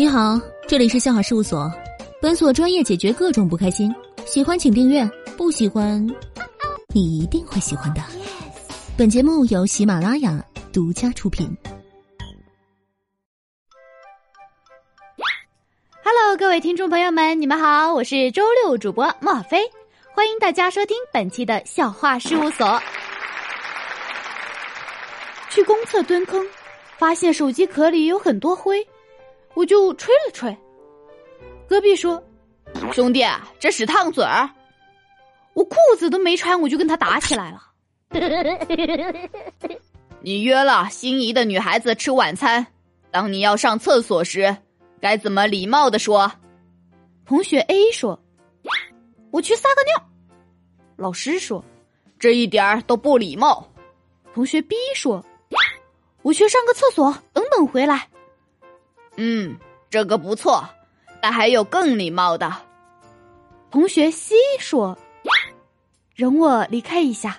你好，这里是笑话事务所，本所专业解决各种不开心。喜欢请订阅，不喜欢，你一定会喜欢的。本节目由喜马拉雅独家出品。Hello，各位听众朋友们，你们好，我是周六主播莫菲，欢迎大家收听本期的笑话事务所。去公厕蹲坑，发现手机壳里有很多灰。我就吹了吹，隔壁说：“兄弟，这屎烫嘴儿。”我裤子都没穿，我就跟他打起来了。你约了心仪的女孩子吃晚餐，当你要上厕所时，该怎么礼貌的说？同学 A 说：“我去撒个尿。”老师说：“这一点儿都不礼貌。”同学 B 说：“我去上个厕所，等等回来。”嗯，这个不错，但还有更礼貌的。同学西说：“容我离开一下，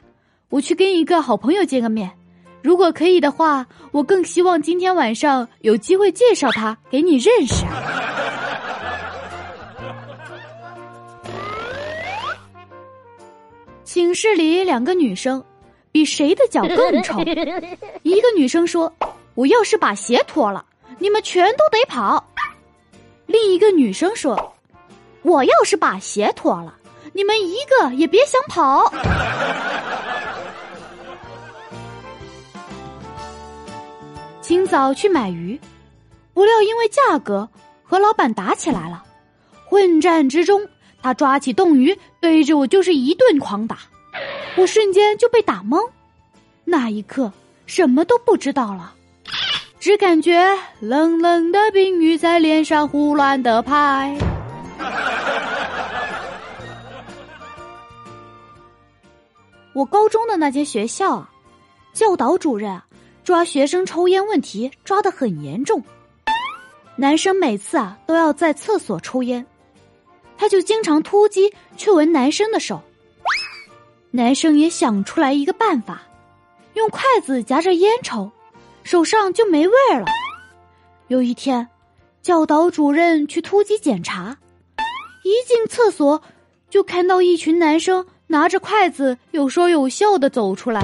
我去跟一个好朋友见个面。如果可以的话，我更希望今天晚上有机会介绍他给你认识。”寝室里两个女生，比谁的脚更臭。一个女生说：“我要是把鞋脱了。”你们全都得跑。另一个女生说：“我要是把鞋脱了，你们一个也别想跑。”清早去买鱼，不料因为价格和老板打起来了。混战之中，他抓起冻鱼对着我就是一顿狂打，我瞬间就被打懵，那一刻什么都不知道了。只感觉冷冷的冰雨在脸上胡乱的拍。我高中的那间学校啊，教导主任啊，抓学生抽烟问题抓的很严重。男生每次啊都要在厕所抽烟，他就经常突击去闻男生的手。男生也想出来一个办法，用筷子夹着烟抽。手上就没味儿了。有一天，教导主任去突击检查，一进厕所就看到一群男生拿着筷子有说有笑的走出来。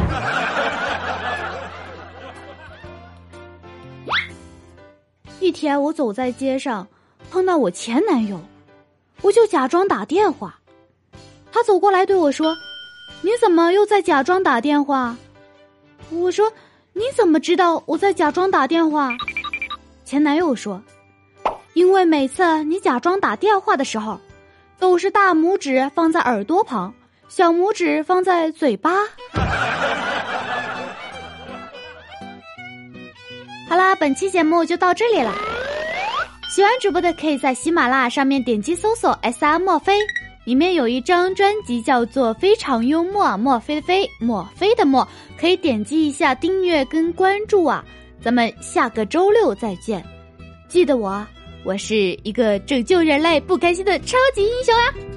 一天，我走在街上，碰到我前男友，我就假装打电话。他走过来对我说：“你怎么又在假装打电话？”我说。你怎么知道我在假装打电话？前男友说：“因为每次你假装打电话的时候，都是大拇指放在耳朵旁，小拇指放在嘴巴。”好啦，本期节目就到这里了。喜欢主播的可以在喜马拉雅上面点击搜索 “S R 墨菲”。里面有一张专辑叫做《非常幽默》，墨菲的莫非的莫，可以点击一下订阅跟关注啊！咱们下个周六再见，记得我，我是一个拯救人类不开心的超级英雄啊！